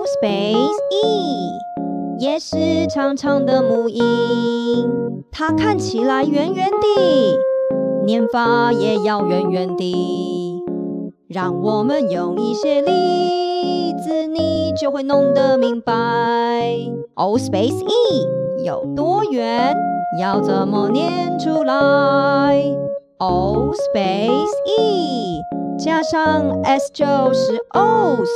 O space E，也是长长的母音，它看起来圆圆的，念法也要圆圆的。让我们用一些例子，你就会弄得明白。O space E 有多圆？要怎么念出来？O space E 加上 S 就是 O's，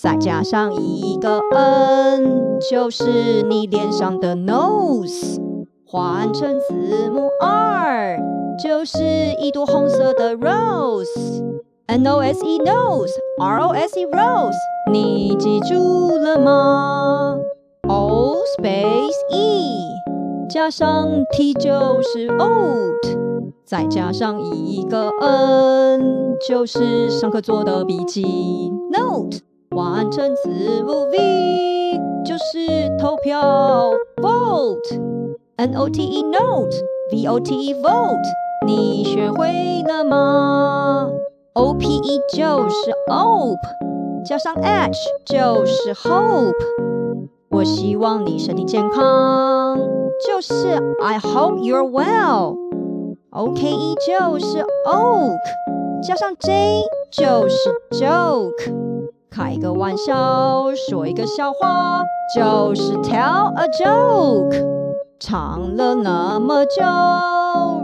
再加上一个 N 就是你脸上的 nose，换成字母 R 就是一朵红色的 rose。N O S E nose，R O S E rose，你记住了吗？O space E。加上 T 就是 oat，再加上一个 N 就是上课做的笔记 note，完成字母 V 就是投票 vote，N O T E note，V O T E vote，你学会了吗？O P E 就是 ope，加上 H 就是 hope，我希望你身体健康。就是 I hope you're well。O K E 就是 oak，加上 J 就是 joke。开个玩笑，说一个笑话，就是 tell a joke。唱了那么久，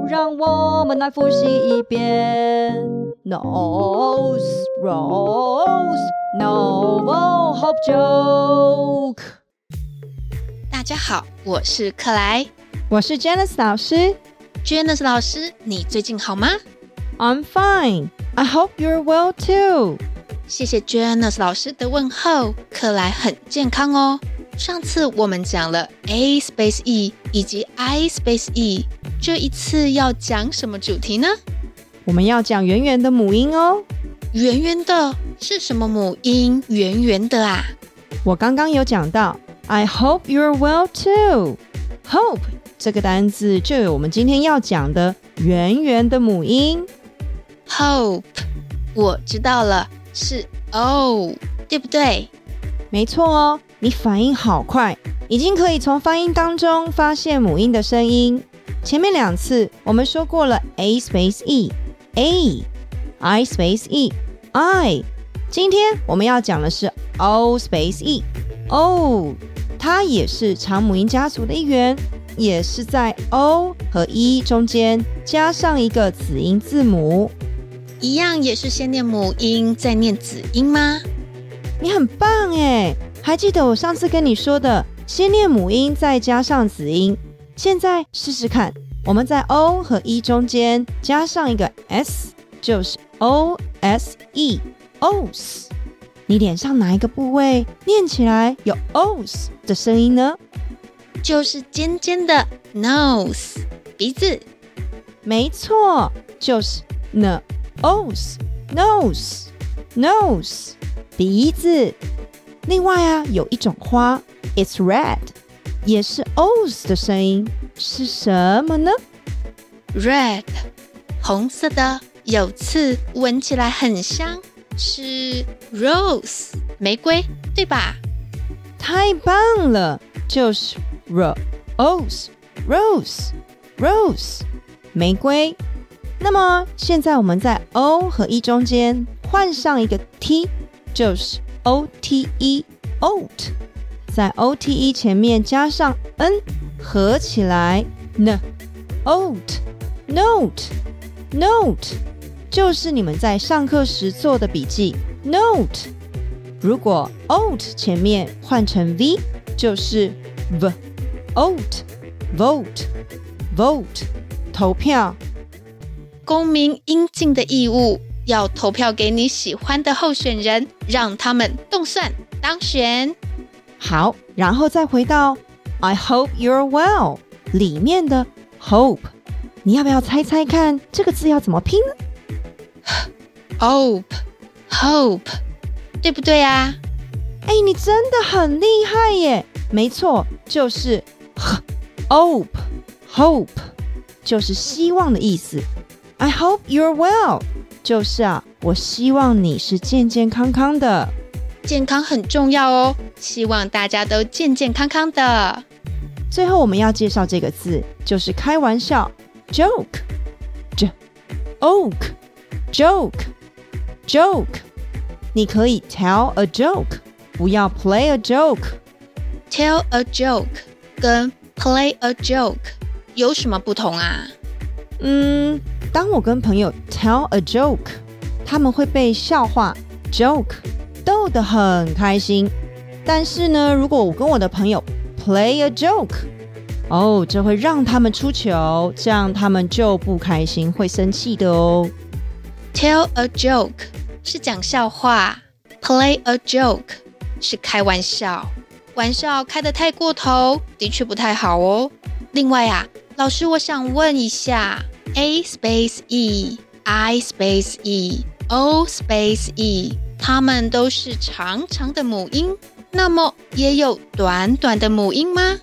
让我们来复习一遍。Nose, rose, novel, hope, joke。大家好，我是克莱，我是 Janice 老师。Janice 老师，你最近好吗？I'm fine. I hope you're well too. 谢谢 Janice 老师的问候，克莱很健康哦。上次我们讲了 A space E 以及 I space E，这一次要讲什么主题呢？我们要讲圆圆的母音哦。圆圆的是什么母音？圆圆的啊？我刚刚有讲到。I hope you're well too. Hope 这个单字就有我们今天要讲的圆圆的母音。Hope，我知道了，是 O，对不对？没错哦，你反应好快，已经可以从发音当中发现母音的声音。前面两次我们说过了，A space E，A，I space E，I。今天我们要讲的是 O space E，O。它也是长母音家族的一员，也是在 O 和 E 中间加上一个子音字母，一样也是先念母音再念子音吗？你很棒哎！还记得我上次跟你说的，先念母音再加上子音。现在试试看，我们在 O 和 E 中间加上一个 S，就是 O S E，Os。你脸上哪一个部位念起来有 os 的声音呢？就是尖尖的 nose 鼻子，没错，就是 n os nose nose 鼻子。另外啊，有一种花，it's red，也是 os 的声音，是什么呢？red 红色的，有刺，闻起来很香。是 rose 玫瑰，对吧？太棒了，就是 rose rose rose 玫瑰。那么现在我们在 o 和 e 中间换上一个 t，就是 o t e oat，在 o t e 前面加上 n，合起来 n oat note note。就是你们在上课时做的笔记 note。如果 oat 前面换成 v，就是 v oat vote vote 投票。公民应尽的义务，要投票给你喜欢的候选人，让他们动算当选。好，然后再回到 I hope you're well 里面的 hope，你要不要猜猜看这个字要怎么拼呢？Hope, hope，对不对啊？哎，你真的很厉害耶！没错，就是 hope, hope，就是希望的意思。I hope you're well，就是啊，我希望你是健健康康的。 健康很重要哦，希望大家都健健康康的。最后我们要介绍这个字，就是开玩笑，joke，j，oak，joke，joke。你可以 tell a joke，不要 play a joke。tell a joke 跟 play a joke 有什么不同啊？嗯， 当我跟朋友 tell a joke，他们会被笑话 joke。逗得很开心，但是呢，如果我跟我的朋友 play a joke，哦，这会让他们出糗，这样他们就不开心，会生气的哦。Tell a joke 是讲笑话，play a joke 是开玩笑，玩笑开得太过头，的确不太好哦。另外啊，老师，我想问一下，a space e，i space e，o space e。它们都是长长的母音，那么也有短短的母音吗？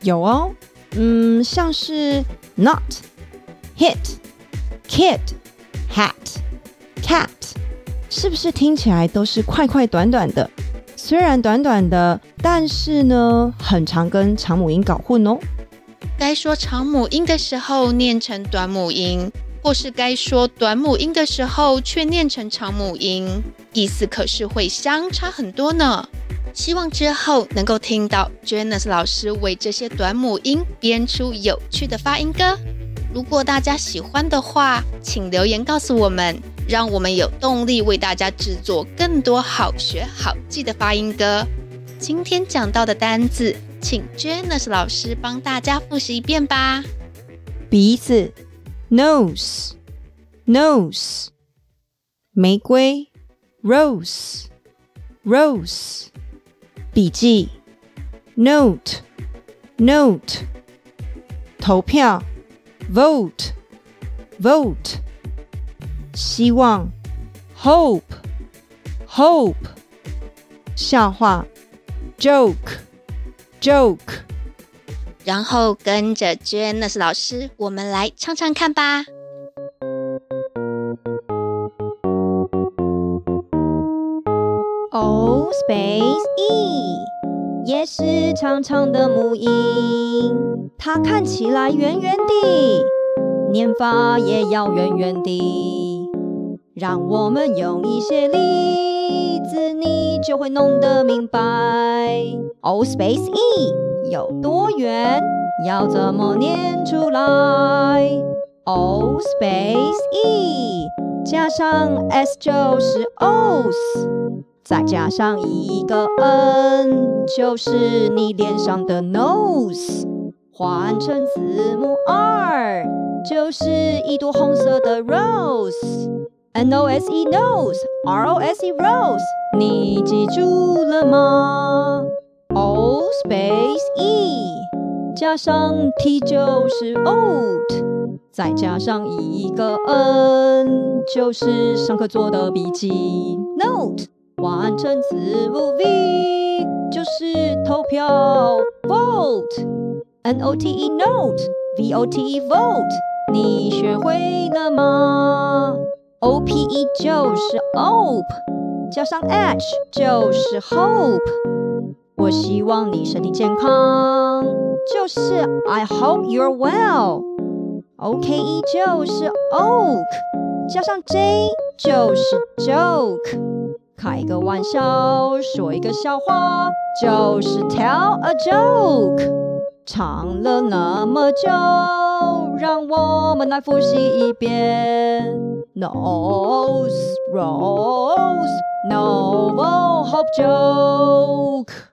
有哦，嗯，像是 not、hit、kid、hat、cat，是不是听起来都是快快短短的？虽然短短的，但是呢，很常跟长母音搞混哦。该说长母音的时候念成短母音。或是该说短母音的时候，却念成长母音，意思可是会相差很多呢。希望之后能够听到 Janice 老师为这些短母音编出有趣的发音歌。如果大家喜欢的话，请留言告诉我们，让我们有动力为大家制作更多好学好记的发音歌。今天讲到的单字，请 Janice 老师帮大家复习一遍吧。鼻子。nose nose 玫瑰 rose rose 笔记 note note 投票 vote vote 希望 hope hope 笑话 joke joke 然后跟着 Janice 老师，我们来唱唱看吧。O space E，也是长长的母音，它看起来圆圆的，念法也要圆圆的。让我们用一些例子，你就会弄得明白。O space E。有多远？要怎么念出来？O space E 加上 S 就是 O's，再加上一个 N 就是你脸上的 nose。换成字母 R 就是一朵红色的 rose。N O S E nose，R O S E rose，你记住了吗？O space E 加上 T 就是 oat，再加上一个 N 就是上课做的笔记 note，完成字母 V 就是投票 vote，N O T E note，V O T E vote，你学会了吗？O P E 就是 ope，加上 H 就是 hope。我希望你身体健康，就是 I hope you're well。OKE 就是 oak，加上 J 就是 joke。开个玩笑，说一个笑话，就是 tell a joke。唱了那么久，让我们来复习一遍。Nose, rose, novel, hope, joke。